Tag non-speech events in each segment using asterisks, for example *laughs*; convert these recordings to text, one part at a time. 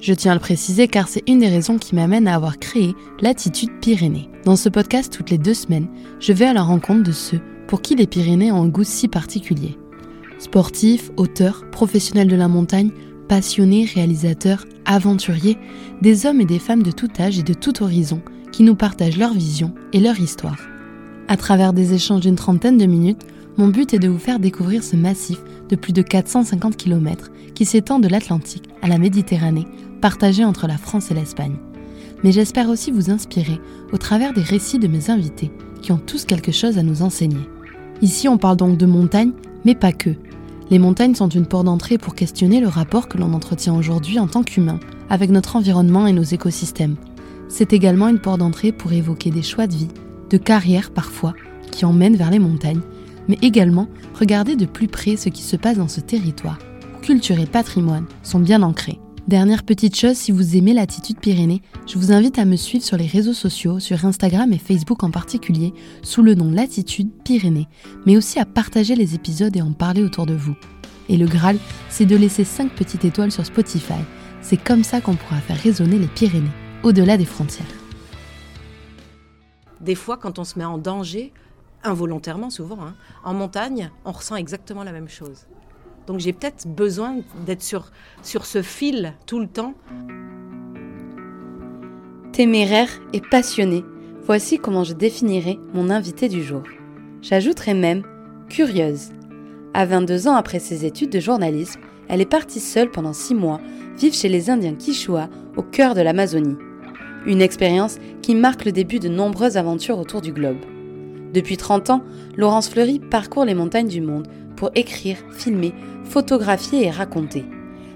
Je tiens à le préciser car c'est une des raisons qui m'amène à avoir créé l'attitude Pyrénées. Dans ce podcast, toutes les deux semaines, je vais à la rencontre de ceux pour qui les Pyrénées ont un goût si particulier. Sportifs, auteurs, professionnels de la montagne, passionnés, réalisateurs, aventuriers, des hommes et des femmes de tout âge et de tout horizon qui nous partagent leur vision et leur histoire. À travers des échanges d'une trentaine de minutes, mon but est de vous faire découvrir ce massif de plus de 450 km qui s'étend de l'Atlantique à la Méditerranée, partagé entre la France et l'Espagne. Mais j'espère aussi vous inspirer au travers des récits de mes invités qui ont tous quelque chose à nous enseigner. Ici, on parle donc de montagnes, mais pas que. Les montagnes sont une porte d'entrée pour questionner le rapport que l'on entretient aujourd'hui en tant qu'humain avec notre environnement et nos écosystèmes. C'est également une porte d'entrée pour évoquer des choix de vie, de carrière parfois, qui emmènent vers les montagnes mais également regarder de plus près ce qui se passe dans ce territoire, culture et patrimoine sont bien ancrés. Dernière petite chose, si vous aimez l'attitude Pyrénées, je vous invite à me suivre sur les réseaux sociaux, sur Instagram et Facebook en particulier, sous le nom Latitude Pyrénées, mais aussi à partager les épisodes et en parler autour de vous. Et le Graal, c'est de laisser 5 petites étoiles sur Spotify. C'est comme ça qu'on pourra faire résonner les Pyrénées, au-delà des frontières. Des fois, quand on se met en danger, involontairement souvent, hein. en montagne, on ressent exactement la même chose. Donc j'ai peut-être besoin d'être sur, ce fil tout le temps. Téméraire et passionné, voici comment je définirais mon invité du jour. J'ajouterais même curieuse. À 22 ans après ses études de journalisme, elle est partie seule pendant 6 mois vivre chez les Indiens Quichua au cœur de l'Amazonie. Une expérience qui marque le début de nombreuses aventures autour du globe. Depuis 30 ans, Laurence Fleury parcourt les montagnes du monde pour écrire, filmer, photographier et raconter.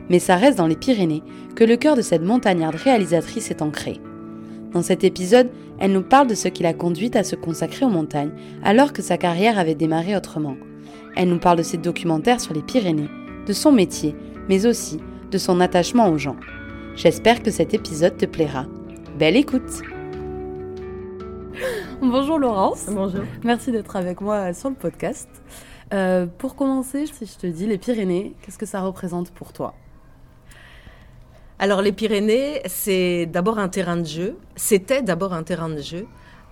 Mais ça reste dans les Pyrénées que le cœur de cette montagnarde réalisatrice est ancré. Dans cet épisode, elle nous parle de ce qui l'a conduite à se consacrer aux montagnes alors que sa carrière avait démarré autrement. Elle nous parle de ses documentaires sur les Pyrénées, de son métier, mais aussi de son attachement aux gens. J'espère que cet épisode te plaira. Belle écoute Bonjour Laurence. Bonjour. Merci d'être avec moi sur le podcast. Euh, pour commencer, si je te dis les Pyrénées, qu'est-ce que ça représente pour toi? Alors les Pyrénées, c'est d'abord un terrain de jeu. C'était d'abord un terrain de jeu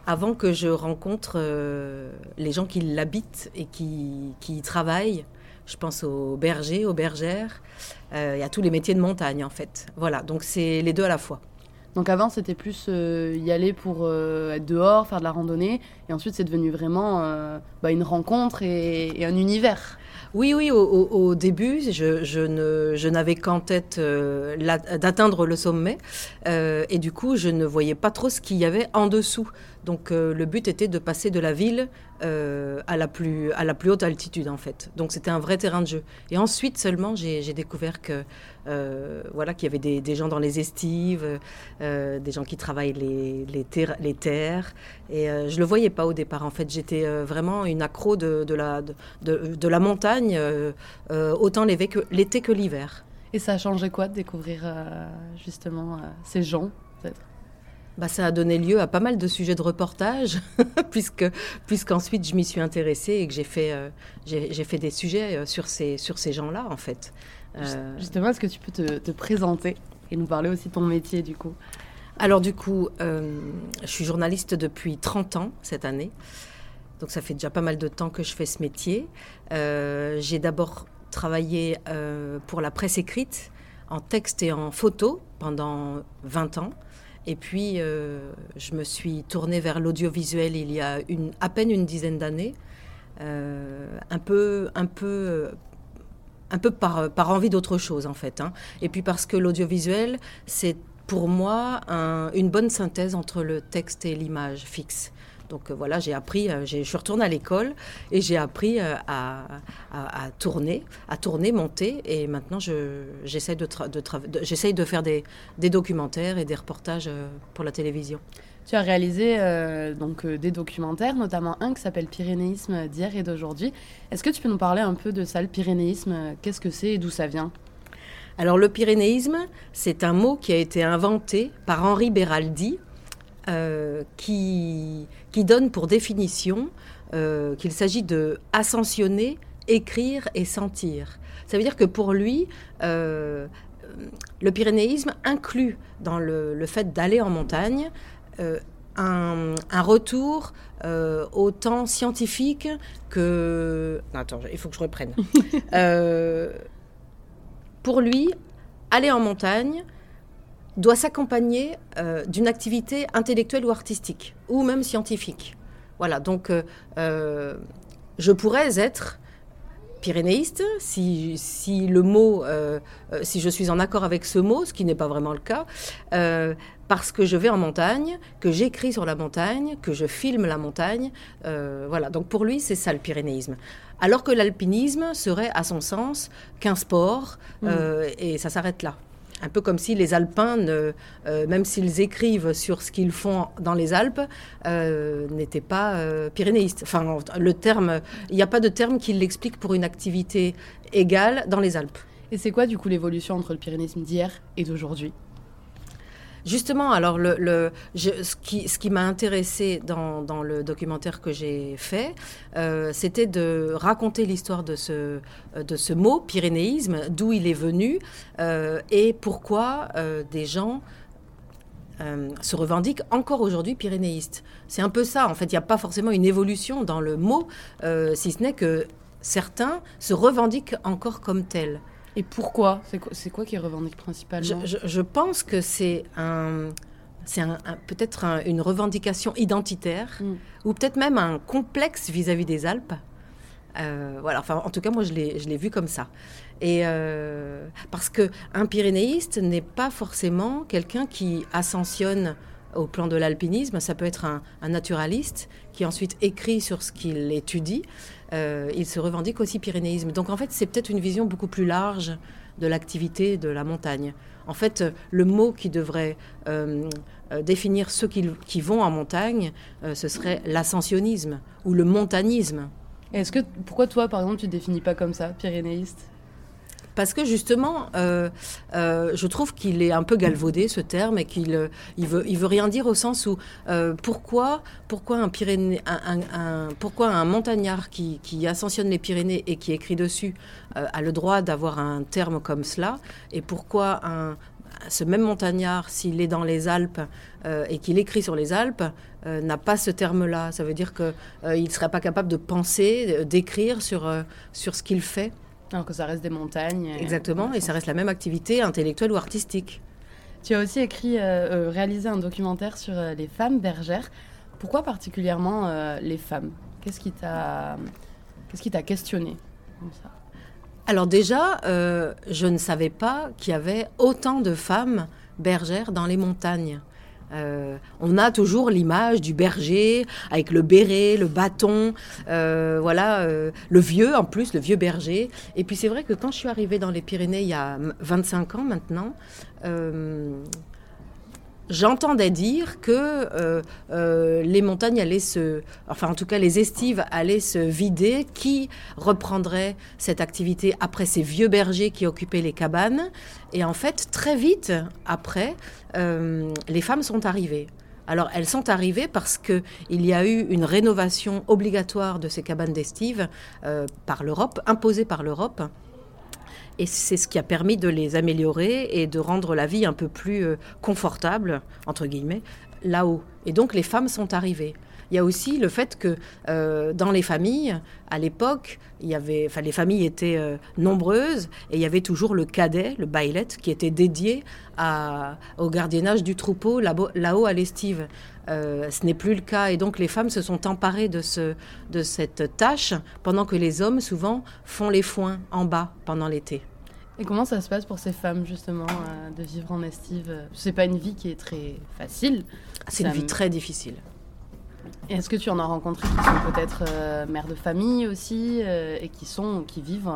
avant que je rencontre euh, les gens qui l'habitent et qui, qui, y travaillent. Je pense aux bergers, aux bergères, euh, et à tous les métiers de montagne en fait. Voilà, donc c'est les deux à la fois. Donc avant, c'était plus euh, y aller pour euh, être dehors, faire de la randonnée. Et ensuite, c'est devenu vraiment euh, bah, une rencontre et, un univers. Oui, oui, au, début, je, je n'avais qu'en tête d'atteindre le sommet. et du coup, je ne voyais pas trop ce qu'il y avait en dessous. Donc le but était de passer de la ville à, la plus, à la plus haute altitude, en fait. Donc c'était un vrai terrain de jeu. Et ensuite seulement, j'ai découvert que euh, voilà, qu'il y avait des, gens dans les estives, euh, des gens qui travaillent les, les, terres. Et euh, je le voyais pas au départ. En fait, j'étais vraiment une accro de, la, de, la montagne, autant l'été que l'hiver. Et ça a changé quoi de découvrir justement ces gens? Bah, ça a donné lieu à pas mal de sujets de reportage, *laughs* puisque puisqu'ensuite je m'y suis intéressée et que j'ai fait, j'ai fait des sujets sur ces, sur ces gens-là, en fait. Euh, justement, est-ce que tu peux te, présenter et nous parler aussi de ton métier du coup? Alors du coup, euh, je suis journaliste depuis 30 ans cette année. Donc ça fait déjà pas mal de temps que je fais ce métier. Euh, j'ai d'abord travaillé pour la presse écrite, en texte et en photo pendant 20 ans. Et puis, je me suis tournée vers l'audiovisuel il y a à peine une dizaine d'années. un peu, un peu un peu par, par envie d'autre chose en fait. Hein. Et puis parce que l'audiovisuel, c'est pour moi une bonne synthèse entre le texte et l'image fixe. Donc euh, voilà, j'ai appris, euh, je suis retournée à l'école et j'ai appris euh, à, à, tourner, à tourner, monter. Et maintenant, j'essaie de, de, de, de, faire des, des, documentaires et des reportages pour la télévision. Tu as réalisé euh, donc euh, des documentaires, notamment un qui s'appelle Pyrénéisme d'hier et d'aujourd'hui. Est-ce que tu peux nous parler un peu de ça, le pyrénéisme? Qu'est-ce que c'est et d'où ça vient? Alors le pyrénéisme, c'est un mot qui a été inventé par Henri Beraldi, euh, qui, qui, donne pour définition euh, qu'il s'agit de ascensionner, écrire et sentir. Ça veut dire que pour lui, euh, le pyrénéisme inclut dans le, fait d'aller en montagne un, un, retour au temps scientifique que... attends, il faut que je reprenne. *laughs* pour lui, aller en montagne doit s'accompagner euh, d'une activité intellectuelle ou artistique, ou même scientifique. Voilà, donc euh, euh, je pourrais être pyrénéiste si, si le mot, si je suis en accord avec ce mot, ce qui n'est pas vraiment le cas, parce que je vais en montagne, que j'écris sur la montagne, que je filme la montagne. voilà, donc pour lui, c'est ça le pyrénéisme alors que l'alpinisme serait, à son sens, qu'un sport, mmh. et ça s'arrête là. Un peu comme si les Alpins, euh, même s'ils écrivent sur ce qu'ils font dans les Alpes, euh, n'étaient pas pyrénéistes. Enfin, le terme, il n'y a pas de terme qui l'explique pour une activité égale dans les Alpes. Et c'est quoi du coup l'évolution entre le pyrénéisme d'hier et d'aujourd'hui? Justement, alors ce qui, m'a intéressé dans, le documentaire que j'ai fait, euh, c'était de raconter l'histoire de ce, de ce mot, pyrénéisme, d'où il est venu euh, et pourquoi euh, des gens se revendiquent encore aujourd'hui pyrénéistes. C'est un peu ça, en fait, il n'y a pas forcément une évolution dans le mot, si ce n'est que certains se revendiquent encore comme tels. Et pourquoi C'est quoi, qui revendique principalement je, pense que c'est un, c'est peut-être une revendication identitaire mm. ou peut-être même un complexe vis-à-vis des Alpes. Euh, voilà, enfin, en tout cas, moi, je l'ai vu comme ça. Et euh, parce que un pyrénéiste n'est pas forcément quelqu'un qui ascensionne au plan de l'alpinisme. Ça peut être un, un, naturaliste qui ensuite écrit sur ce qu'il étudie. Euh, il se revendique aussi pyrénéisme. Donc en fait, c'est peut-être une vision beaucoup plus large de l'activité de la montagne. En fait, le mot qui devrait euh, euh, définir ceux qui, vont en montagne, ce serait l'ascensionnisme ou le montanisme. Est-ce que pourquoi toi, par exemple, tu ne définis pas comme ça, pyrénéiste? Parce que justement, euh, euh, je trouve qu'il est un peu galvaudé ce terme et qu'il euh, il veut, rien dire au sens où pourquoi, pourquoi un, pourquoi un montagnard qui, qui, ascensionne les Pyrénées et qui écrit dessus a le droit d'avoir un terme comme cela? Et pourquoi ce même montagnard, s'il est dans les Alpes et qu'il écrit sur les Alpes, n'a pas ce terme-là? Ça veut dire qu'il ne serait pas capable de penser, d'écrire sur ce qu'il fait? Alors que ça reste des montagnes. Exactement, et ça reste la même activité intellectuelle ou artistique. Tu as aussi écrit, euh, euh, réalisé un documentaire sur euh, les femmes bergères. Pourquoi particulièrement les femmes? Qu'est-ce qui t'a, qu'est-ce qui t'a questionné Alors déjà, je ne savais pas qu'il y avait autant de femmes bergères dans les montagnes. Euh, on a toujours l'image du berger avec le béret, le bâton, euh, voilà, euh, le vieux en plus, le vieux berger. Et puis c'est vrai que quand je suis arrivée dans les Pyrénées il y a 25 ans maintenant, j'entendais dire que euh, euh, les montagnes allaient se, enfin en tout cas les estives allaient se vider. Qui reprendrait cette activité après ces vieux bergers qui occupaient les cabanes? Et en fait, très vite après, euh, les femmes sont arrivées. Alors elles sont arrivées parce qu'il y a eu une rénovation obligatoire de ces cabanes d'estive par l'Europe, imposée par l'Europe. Et c'est ce qui a permis de les améliorer et de rendre la vie un peu plus euh, confortable, entre guillemets, là-haut. Et donc les femmes sont arrivées. Il y a aussi le fait que euh, dans les familles, à l'époque, il y avait, enfin, les familles étaient euh, nombreuses et il y avait toujours le cadet, le bailet, qui était dédié à, au gardiennage du troupeau là-haut à l'estive. ce n'est plus le cas et donc les femmes se sont emparées de, ce, de cette tâche pendant que les hommes souvent font les foins en bas pendant l'été. Et comment ça se passe pour ces femmes justement euh, de vivre en estive? C'est pas une vie qui est très facile. C'est une vie très difficile. Est-ce que tu en as rencontré qui sont peut-être mères de famille aussi et qui sont qui vivent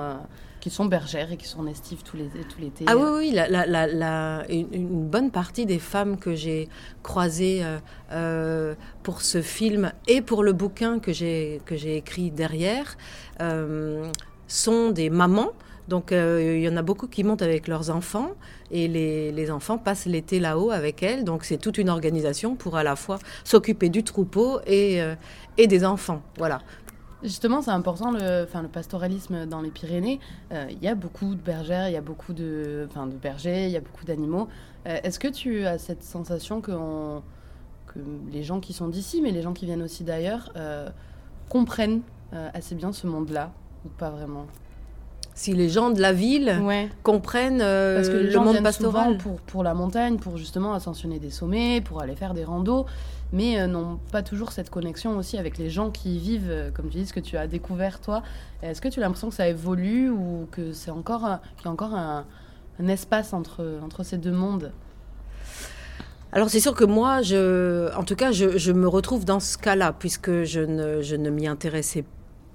qui sont bergères et qui sont estives tout l'été. Ah oui, oui, la, la, la, une, bonne partie des femmes que j'ai croisées euh, euh, pour ce film et pour le bouquin que j'ai écrit derrière euh, sont des mamans. Donc il y en a beaucoup qui montent avec leurs enfants et les, les enfants passent l'été là-haut avec elles. Donc c'est toute une organisation pour à la fois s'occuper du troupeau et, et des enfants. Voilà. Justement, c'est important le, enfin, le pastoralisme dans les Pyrénées. Euh, il y a beaucoup de bergères, il y a beaucoup de, enfin, de bergers, il y a beaucoup d'animaux. Euh, est-ce que tu as cette sensation que, que les gens qui sont d'ici, mais les gens qui viennent aussi d'ailleurs, euh, comprennent assez bien ce monde-là ou pas vraiment? Si les gens de la ville comprennent Parce que le monde pastoral. pour, pour la montagne, pour justement ascensionner des sommets, pour aller faire des randos mais euh, n'ont pas toujours cette connexion aussi avec les gens qui y vivent, euh, comme tu dis, ce que tu as découvert toi. Est-ce que tu as l'impression que ça évolue ou que c'est encore, qu'il y a encore un, espace entre, entre ces deux mondes? Alors c'est sûr que moi, je, en tout cas, je, je me retrouve dans ce cas-là, puisque je ne, je ne m'y intéressais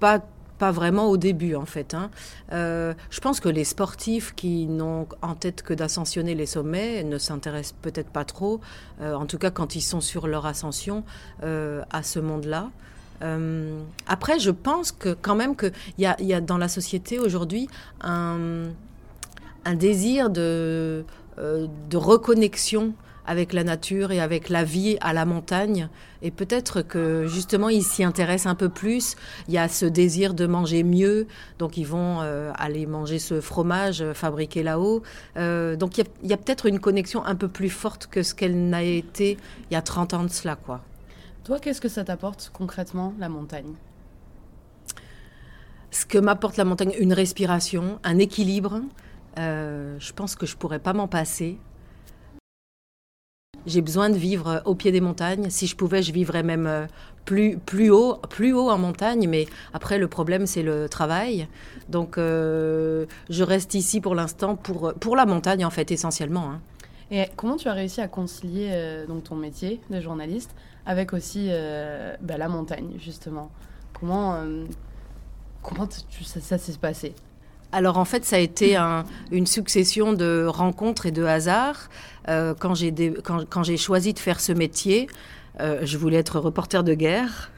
pas pas vraiment au début en fait. Hein. Euh, je pense que les sportifs qui n'ont en tête que d'ascensionner les sommets ne s'intéressent peut-être pas trop, euh, en tout cas quand ils sont sur leur ascension euh, à ce monde-là. après, je pense que quand même qu'il y a, y a dans la société aujourd'hui un, un, désir de, de reconnexion avec la nature et avec la vie à la montagne. Et peut-être que justement, ils s'y intéressent un peu plus. Il y a ce désir de manger mieux, donc ils vont euh, aller manger ce fromage fabriqué là-haut. Euh, donc il y a, peut-être une connexion un peu plus forte que ce qu'elle n'a été il y a 30 ans de cela. quoi. Toi, qu'est-ce que ça t'apporte concrètement, la montagne? Ce que m'apporte la montagne, une respiration, un équilibre. Euh, je pense que je pourrais pas m'en passer. J'ai besoin de vivre au pied des montagnes. Si je pouvais, je vivrais même euh, plus, plus, haut, plus haut en montagne. Mais après, le problème, c'est le travail. Donc, euh, je reste ici pour l'instant pour, pour la montagne, en fait, essentiellement. Hein. Et comment tu as réussi à concilier euh, donc ton métier de journaliste avec aussi bah, la montagne, justement? Comment, comment ça s'est passé? Alors en fait, ça a été une succession de rencontres et de hasards. Euh, quand j'ai choisi de faire ce métier, euh, je voulais être reporter de guerre.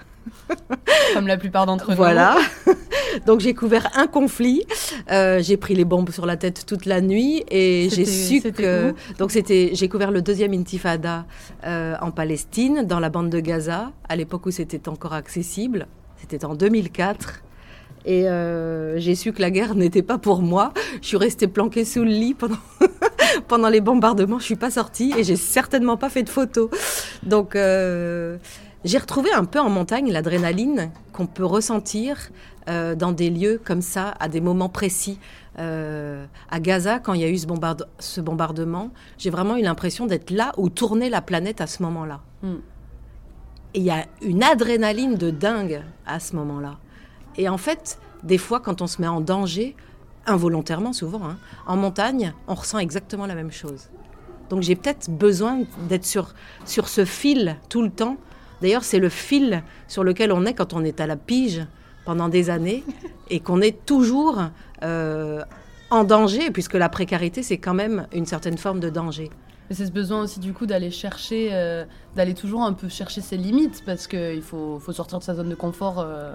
*laughs* Comme la plupart d'entre nous. Voilà. *laughs* Donc j'ai couvert un conflit. Euh, j'ai pris les bombes sur la tête toute la nuit et j'ai su que donc c'était j'ai couvert le deuxième intifada en Palestine dans la bande de Gaza à l'époque où c'était encore accessible. C'était en 2004. Et euh, j'ai su que la guerre n'était pas pour moi. Je suis restée planquée sous le lit pendant, *laughs* pendant les bombardements. Je suis pas sortie et j'ai certainement pas fait de photos. Donc euh, j'ai retrouvé un peu en montagne l'adrénaline qu'on peut ressentir euh, dans des lieux comme ça, à des moments précis. à Gaza, quand il y a eu ce, ce bombardement, j'ai vraiment eu l'impression d'être là où tournait la planète à ce moment-là. Hmm. Et il y a une adrénaline de dingue à ce moment-là. Et en fait, des fois, quand on se met en danger, involontairement souvent, hein, en montagne, on ressent exactement la même chose. Donc j'ai peut-être besoin d'être sur, sur ce fil tout le temps. D'ailleurs, c'est le fil sur lequel on est quand on est à la pige pendant des années et qu'on est toujours euh, en danger, puisque la précarité, c'est quand même une certaine forme de danger. Mais c'est ce besoin aussi du coup d'aller chercher, euh, d'aller toujours un peu chercher ses limites, parce qu'il faut, sortir de sa zone de confort. Euh,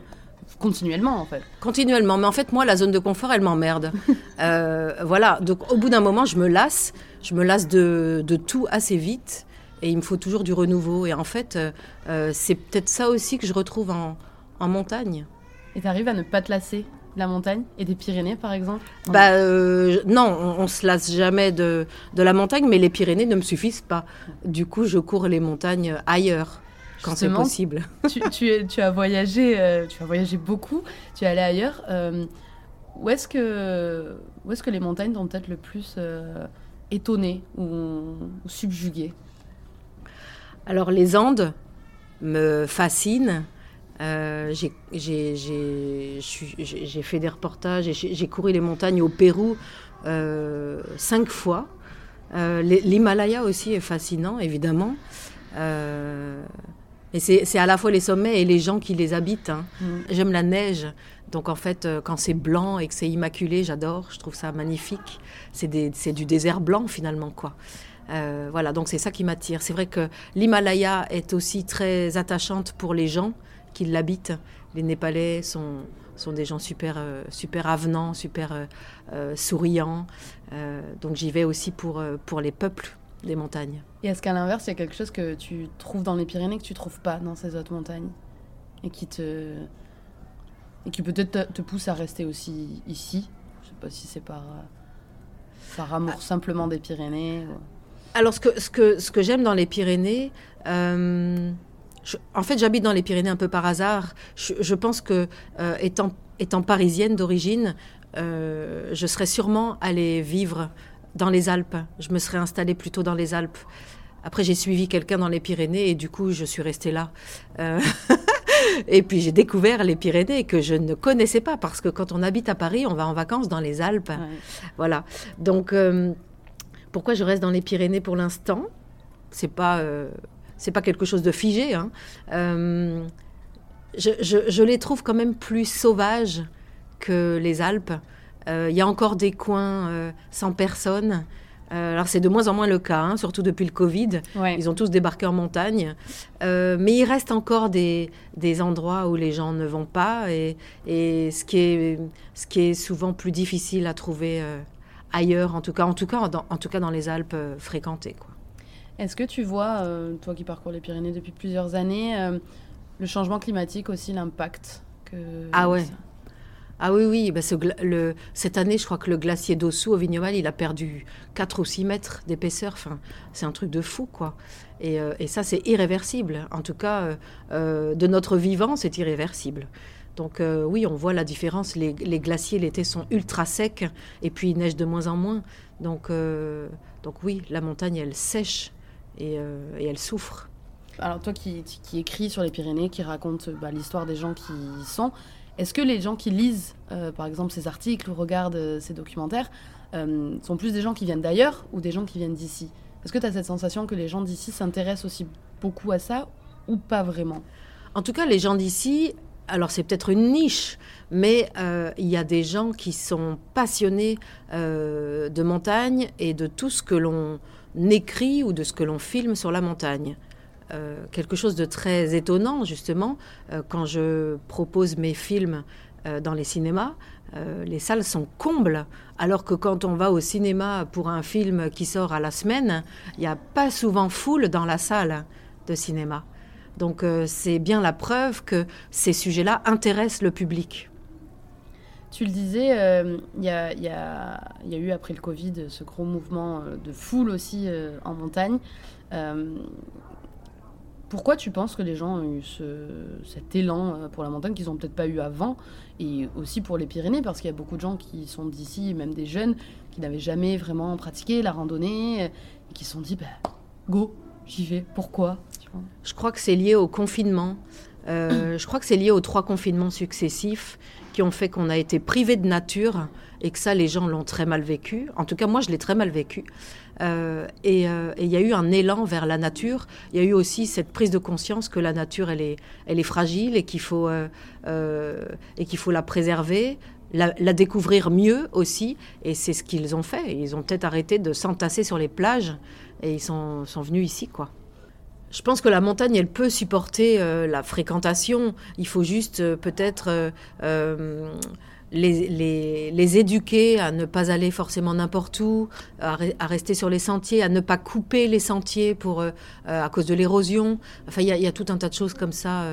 Continuellement, en fait. Continuellement. Mais en fait, moi, la zone de confort, elle m'emmerde. *laughs* Euh, voilà. Donc, au bout d'un moment, je me lasse. Je me lasse de, de, tout assez vite. Et il me faut toujours du renouveau. Et en fait, euh, euh, c'est peut-être ça aussi que je retrouve en, en montagne. Et tu arrives à ne pas te lasser de la montagne et des Pyrénées, par exemple? Bah, Non, on, on, se lasse jamais de, de la montagne, mais les Pyrénées ne me suffisent pas. Du coup, je cours les montagnes ailleurs quand c'est possible. tu, tu, tu, as voyagé, euh, tu as voyagé beaucoup, tu es allé ailleurs. Euh, où est-ce que, où est-ce que les montagnes t'ont peut-être le plus euh, étonné ou, subjugué? Alors les Andes me fascinent. j'ai fait des reportages, j'ai couru les montagnes au Pérou cinq fois. L'Himalaya aussi est fascinant, évidemment. Et c'est à la fois les sommets et les gens qui les habitent. hein. Mm. J'aime la neige. Donc en fait, euh, quand c'est blanc et que c'est immaculé, j'adore. Je trouve ça magnifique. C'est du désert blanc finalement, quoi. Euh, voilà, donc c'est ça qui m'attire. C'est vrai que l'Himalaya est aussi très attachante pour les gens qui l'habitent. Les Népalais sont, sont des gens super, euh, super avenants, super euh, souriants. Donc j'y vais aussi pour, pour les peuples des montagnes. Et est-ce qu'à l'inverse, il y a quelque chose que tu trouves dans les Pyrénées que tu trouves pas dans ces autres montagnes et qui te et qui peut-être te, te pousse à rester aussi ici? Je sais pas si c'est par par amour simplement des Pyrénées. ou- Alors, ce que, ce que, ce que j'aime dans les Pyrénées, euh, je- en fait, j'habite dans les Pyrénées un peu par hasard. Je, je pense que, euh, étant, étant parisienne d'origine, euh, je serais sûrement allée vivre dans les Alpes. Je me serais installée plutôt dans les Alpes. Après, j'ai suivi quelqu'un dans les Pyrénées et du coup, je suis restée là. Euh, *laughs* et puis, j'ai découvert les Pyrénées que je ne connaissais pas parce que quand on habite à Paris, on va en vacances dans les Alpes. Ouais. Voilà. Donc, euh, pourquoi je reste dans les Pyrénées pour l'instant? C'est pas, euh, c'est pas quelque chose de figé. hein. Je, je- je les trouve quand même plus sauvages que les Alpes. Euh, Il y a encore des coins euh, sans personne. Euh, alors c'est de moins en moins le cas, hein, surtout depuis le Covid. Ouais. Ils ont tous débarqué en montagne. Euh, mais il reste encore des, des endroits où les gens ne vont pas et, et ce, qui est, ce qui est souvent plus difficile à trouver euh, ailleurs, en tout cas, en tout cas dans, en tout cas dans les Alpes euh, fréquentées. Quoi. Est-ce que tu vois, euh, toi qui parcours les Pyrénées depuis plusieurs années, euh, le changement climatique aussi, l'impact que Ah ouais. Ah oui, oui, le, cette année, je crois que le glacier d'Ossou au Vignoval, il a perdu 4 ou 6 mètres d'épaisseur. Enfin, c'est un truc de fou, quoi. Et, euh, et ça, c'est irréversible. En tout cas, euh, euh, de notre vivant, c'est irréversible. Donc oui, on voit la différence. Les, glaciers l'été sont ultra secs et puis il neige de moins en moins. Donc, donc oui, la montagne, elle sèche et, et elle souffre. Alors toi qui, qui écris sur les Pyrénées, qui raconte bah, l'histoire des gens qui y sont, est-ce que les gens qui lisent, euh, par exemple, ces articles ou regardent euh, ces documentaires, euh, sont plus des gens qui viennent d'ailleurs ou des gens qui viennent d'ici? Est-ce que tu as cette sensation que les gens d'ici s'intéressent aussi beaucoup à ça ou pas vraiment? En tout cas, les gens d'ici, alors c'est peut-être une niche, mais il y a des gens qui sont passionnés de montagne et de tout ce que l'on écrit ou de ce que l'on filme sur la montagne. Euh, quelque chose de très étonnant, justement, euh, quand je propose mes films euh, dans les cinémas, les salles sont combles, alors que quand on va au cinéma pour un film qui sort à la semaine, il n'y a pas souvent foule dans la salle de cinéma. Donc c'est bien la preuve que ces sujets-là intéressent le public. Tu le disais, il y, a, y y a eu après le Covid ce gros mouvement de foule aussi en montagne. Pourquoi tu penses que les gens ont eu ce- cet élan euh, pour la montagne qu'ils n'ont peut-être pas eu avant Et aussi pour les Pyrénées, parce qu'il y a beaucoup de gens qui sont d'ici, même des jeunes, qui n'avaient jamais vraiment pratiqué la randonnée, et qui se sont dit, bah, go, j'y vais, pourquoi Je crois que c'est lié au confinement. Euh, *clears throat* je crois que c'est lié aux trois confinements successifs qui ont fait qu'on a été privé de nature et que ça, les gens l'ont très mal vécu. En tout cas, moi, je l'ai très mal vécu. Euh, et euh, et il y a eu un élan vers la nature. Il y a eu aussi cette prise de conscience que la nature, elle est, elle est fragile et qu'il faut, euh, et qu'il faut la préserver, la, découvrir mieux aussi. Et c'est ce qu'ils ont fait. Ils ont peut-être arrêté de s'entasser sur les plages et ils sont, venus ici, quoi. Je pense que la montagne, elle peut supporter la fréquentation. Il faut juste peut-être les, les, les éduquer à ne pas aller forcément n'importe où, à, re- à rester sur les sentiers, à ne pas couper les sentiers pour, euh, euh, à cause de l'érosion. Enfin, il y, a- il y a tout un tas de choses comme ça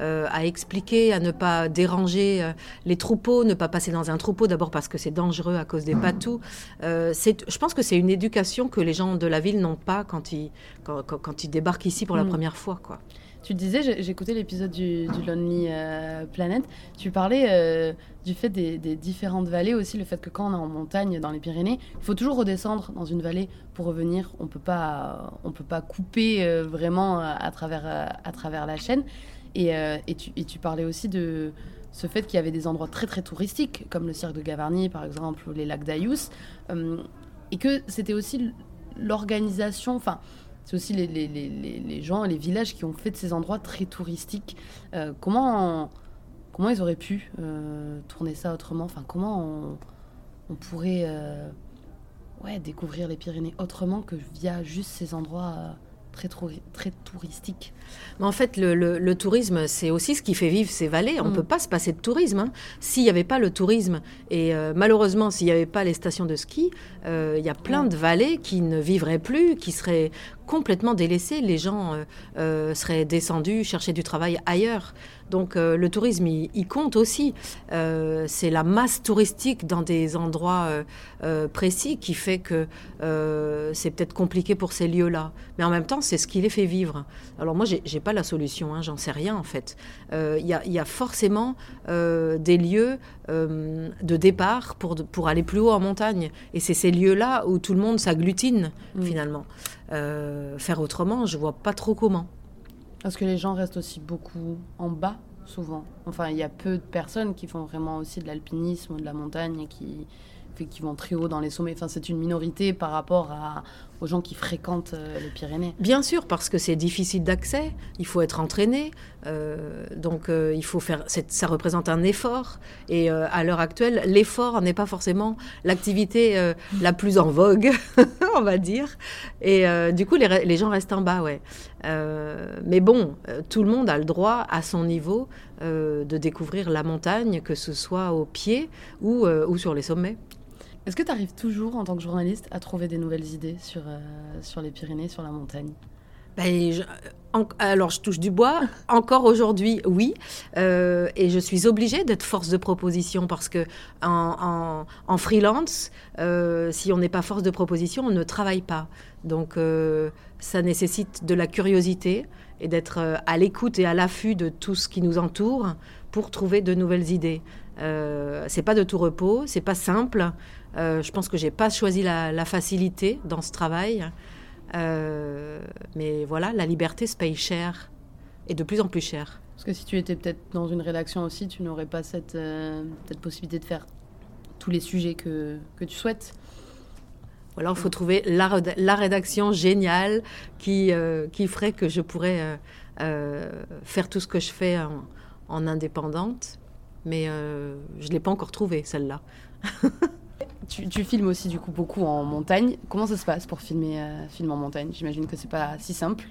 euh, à expliquer, à ne pas déranger les troupeaux, ne pas passer dans un troupeau, d'abord parce que c'est dangereux à cause des patous. Euh, c'est- je pense que c'est une éducation que les gens de la ville n'ont pas quand ils, quand, quand- quand ils débarquent ici pour la Mm. première fois. Quoi. Tu disais, écouté l'épisode du, Lonely euh, Planet. Tu parlais euh, du fait des, différentes vallées aussi, le fait que quand on est en montagne dans les Pyrénées, il faut toujours redescendre dans une vallée pour revenir. On peut pas, peut pas couper euh, vraiment à, travers, à travers la chaîne. Et, tu, parlais aussi de ce fait qu'il y avait des endroits très très touristiques, comme le cirque de Gavarnie par exemple, ou les lacs d'Ayous, et que c'était aussi l'organisation, enfin c'est aussi les, les, gens, les villages qui ont fait de ces endroits très touristiques. comment, comment ils auraient pu tourner ça autrement? Enfin, comment on, pourrait ouais, découvrir les Pyrénées autrement que via juste ces endroits très, très touristique. Mais en fait, le, tourisme, c'est aussi ce qui fait vivre ces vallées. On ne mm. peut pas se passer de tourisme. Hein. S'il n'y avait pas le tourisme, et euh, malheureusement, s'il n'y avait pas les stations de ski, euh, il y a plein de vallées qui ne vivraient plus, qui seraient complètement délaissées. Les gens euh, seraient descendus chercher du travail ailleurs. Donc le tourisme, il, compte aussi. c'est la masse touristique dans des endroits précis qui fait que c'est peut-être compliqué pour ces lieux-là. Mais en même temps, c'est ce qui les fait vivre. Alors moi, j'ai pas la solution, hein, j'en sais rien en fait. Il euh, y, a forcément euh, des lieux euh, de départ pour, pour aller plus haut en montagne. Et c'est ces lieux-là où tout le monde s'agglutine mm. finalement. faire autrement, je vois pas trop comment. Parce que les gens restent aussi beaucoup en bas souvent. Enfin, il y a peu de personnes qui font vraiment aussi de l'alpinisme ou de la montagne et qui, qui vont très haut dans les sommets. Enfin, c'est une minorité par rapport à, aux gens qui fréquentent euh, les Pyrénées. Bien sûr, parce que c'est difficile d'accès, il faut être entraîné, euh, donc euh, il faut faire, ça représente un effort. Et à l'heure actuelle, l'effort n'est pas forcément l'activité la plus en vogue, *laughs* on va dire. Et du coup, les, les, gens restent en bas, ouais. mais bon, tout le monde a le droit à son niveau de découvrir la montagne, que ce soit au pied ou, ou sur les sommets. Est-ce que tu arrives toujours, en tant que journaliste, à trouver des nouvelles idées sur, euh, sur les Pyrénées, sur la montagne? Ben, alors, je touche du bois. *laughs* Encore aujourd'hui, oui. Euh, et je suis obligée d'être force de proposition parce que en, freelance, euh, si on n'est pas force de proposition, on ne travaille pas. Donc, ça nécessite de la curiosité et d'être à l'écoute et à l'affût de tout ce qui nous entoure pour trouver de nouvelles idées. c'est pas de tout repos, c'est pas simple. Euh, je pense que j'ai pas choisi la, facilité dans ce travail. Euh, mais voilà, la liberté se paye cher et de plus en plus cher. Parce que si tu étais peut-être dans une rédaction aussi, tu n'aurais pas cette, euh, possibilité de faire tous les sujets que, que tu souhaites. Ou alors il faut trouver la, la rédaction géniale qui, qui ferait que je pourrais faire tout ce que je fais en, en indépendante. Mais je ne l'ai pas encore trouvée, celle-là. *laughs* Tu, filmes aussi du coup beaucoup en montagne. Comment ça se passe pour filmer, euh, en montagne? J'imagine que c'est pas si simple.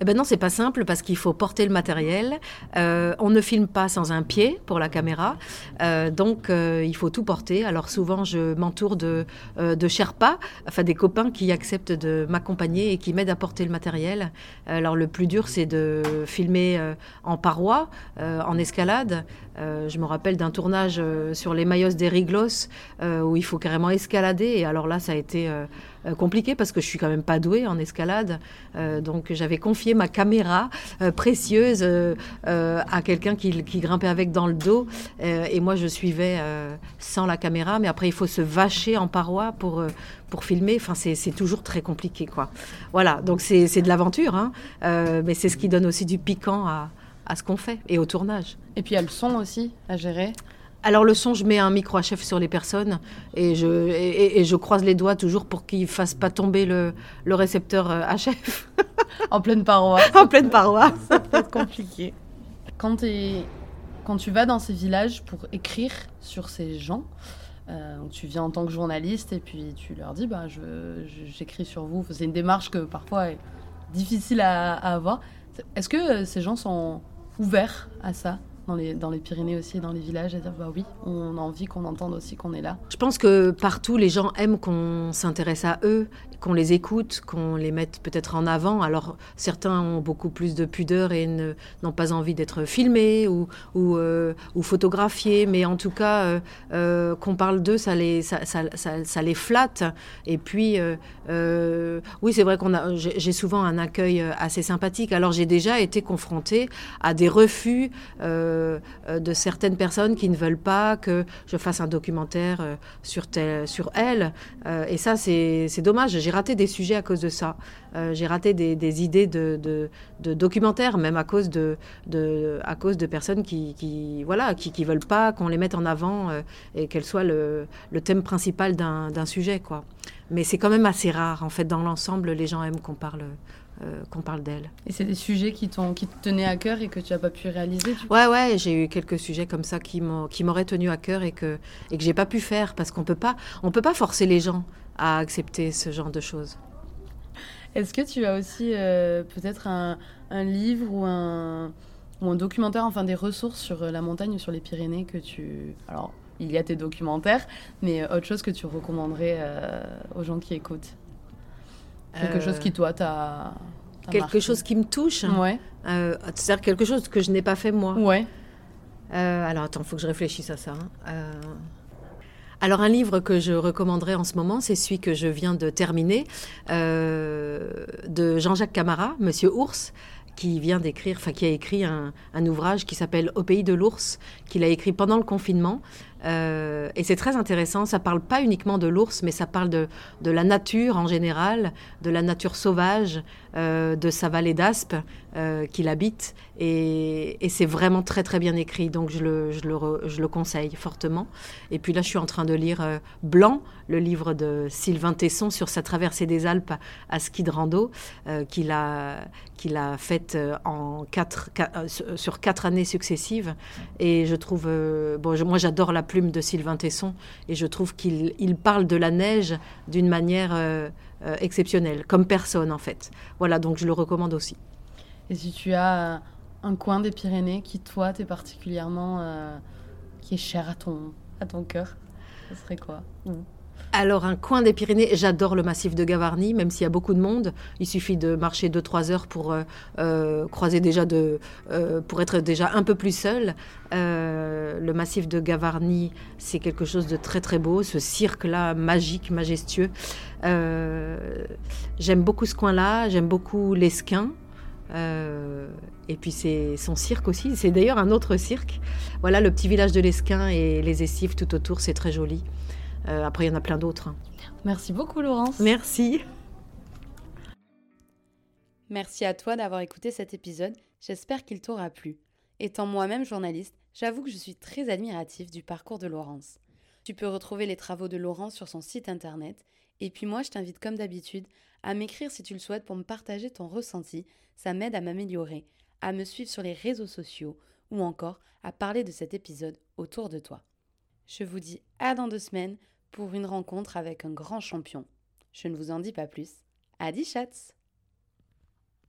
Eh ben non, c'est pas simple parce qu'il faut porter le matériel. Euh, on ne filme pas sans un pied pour la caméra, euh, donc il faut tout porter. Alors souvent, je m'entoure de de Sherpas, enfin des copains qui acceptent de m'accompagner et qui m'aident à porter le matériel. Alors le plus dur, c'est de filmer en paroi, en escalade. je me rappelle d'un tournage sur les Mayos des Riglos où il faut carrément escalader. Et alors là, ça a été euh, euh, compliqué parce que je suis quand même pas douée en escalade. Euh, donc j'avais confié ma caméra précieuse à quelqu'un qui, grimpait avec dans le dos. et moi, je suivais sans la caméra. Mais après, il faut se vacher en paroi pour, pour filmer. Enfin, c'est toujours très compliqué, quoi. Voilà, donc c'est de l'aventure. Hein. mais c'est ce qui donne aussi du piquant à, à ce qu'on fait et au tournage. Et puis il le son aussi à gérer. Alors le son, je mets un micro HF sur les personnes et je, et, je croise les doigts toujours pour qu'ils ne fassent pas tomber le, le récepteur HF. Euh, *laughs* en pleine paroi. *laughs* en pleine paroi. Ça peut être compliqué. Quand, quand tu vas dans ces villages pour écrire sur ces gens, euh, tu viens en tant que journaliste et puis tu leur dis bah, j'écris sur vous. C'est une démarche que parfois est difficile à avoir. Est-ce que euh, ces gens sont ouverts à ça? Dans les, dans les Pyrénées aussi, dans les villages, à dire bah oui, on a envie qu'on entende aussi qu'on est là. Je pense que partout, les gens aiment qu'on s'intéresse à eux, qu'on les écoute, qu'on les mette peut-être en avant. Alors certains ont beaucoup plus de pudeur et n'ont pas envie d'être filmés ou, euh, photographiés, mais en tout cas, euh, euh, qu'on parle d'eux, ça les, flatte. Et puis, oui, c'est vrai qu'on a, j'ai souvent un accueil assez sympathique. Alors j'ai déjà été confrontée à des refus. De certaines personnes qui ne veulent pas que je fasse un documentaire sur, sur elles. Et ça, c'est dommage. J'ai raté des sujets à cause de ça. J'ai raté des, idées de, de, documentaires, même à cause de, de, à cause de personnes qui, qui voilà, qui, qui veulent pas qu'on les mette en avant et qu'elles soient le, le thème principal d'un sujet, quoi. Mais c'est quand même assez rare. En fait, dans l'ensemble, les gens aiment qu'on parle qu'on parle d'elle. Et c'est des sujets qui, qui te tenaient à cœur et que tu n'as pas pu réaliser Ouais, ouais, j'ai eu quelques sujets comme ça qui m'auraient tenu à cœur et que, et que j'ai pas pu faire parce qu'on peut pas, on peut pas forcer les gens à accepter ce genre de choses. Est-ce que tu as aussi euh, peut-être un, livre ou un, ou un documentaire, enfin des ressources sur euh, la montagne ou sur les Pyrénées que tu... Alors, il y a tes documentaires, mais autre chose que tu recommanderais euh, aux gens qui écoutent? Quelque chose qui, toi, t'a... Quelque chose qui me touche? Ouais. C'est-à-dire quelque chose que je n'ai pas fait moi. Ouais. alors, attends, il faut que je réfléchisse à ça. Hein. Alors un livre que je recommanderais en ce moment, c'est celui que je viens de terminer, euh, de Jean-Jacques Camara, Monsieur Ours, qui vient d'écrire, enfin qui a écrit un, un ouvrage qui s'appelle Au pays de l'ours, qu'il a écrit pendant le confinement euh, et c'est très intéressant. Ça parle pas uniquement de l'ours, mais ça parle de, la nature en général, de la nature sauvage, euh, de sa vallée d'Aspe euh, qu'il habite. Et, c'est vraiment très très bien écrit. Donc je le, je, le je le, conseille fortement. Et puis là, je suis en train de lire Blanc, le livre de Sylvain Tesson sur sa traversée des Alpes à ski de rando, qu'il a, qu'il a faite sur quatre années successives. Et je trouve, bon, moi j'adore la plume de Sylvain Tesson et je trouve qu'il parle de la neige d'une manière euh, euh, exceptionnelle, comme personne en fait. Voilà, donc je le recommande aussi. Et si tu as un coin des Pyrénées qui, toi, t'es particulièrement. Euh, qui est cher à ton, à ton cœur, ce serait quoi? Alors, un coin des Pyrénées, j'adore le massif de Gavarnie, même s'il y a beaucoup de monde. Il suffit de marcher 2-3 heures pour euh, euh, croiser déjà de, euh, pour être déjà un peu plus seul. le massif de Gavarnie, c'est quelque chose de très très beau, ce cirque-là magique, majestueux. j'aime beaucoup ce coin-là, j'aime beaucoup l'Esquin. et puis c'est son cirque aussi. C'est d'ailleurs un autre cirque. Voilà le petit village de l'Esquin et les Essives tout autour, c'est très joli. Euh, après, il y en a plein d'autres. Hein. Merci beaucoup, Laurence. Merci. Merci à toi d'avoir écouté cet épisode. J'espère qu'il t'aura plu. Étant moi-même journaliste, j'avoue que je suis très admirative du parcours de Laurence. Tu peux retrouver les travaux de Laurence sur son site internet. Et puis moi, je t'invite comme d'habitude à m'écrire si tu le souhaites pour me partager ton ressenti. Ça m'aide à m'améliorer, à me suivre sur les réseaux sociaux ou encore à parler de cet épisode autour de toi. Je vous dis à dans deux semaines pour une rencontre avec un grand champion. Je ne vous en dis pas plus. Adi chats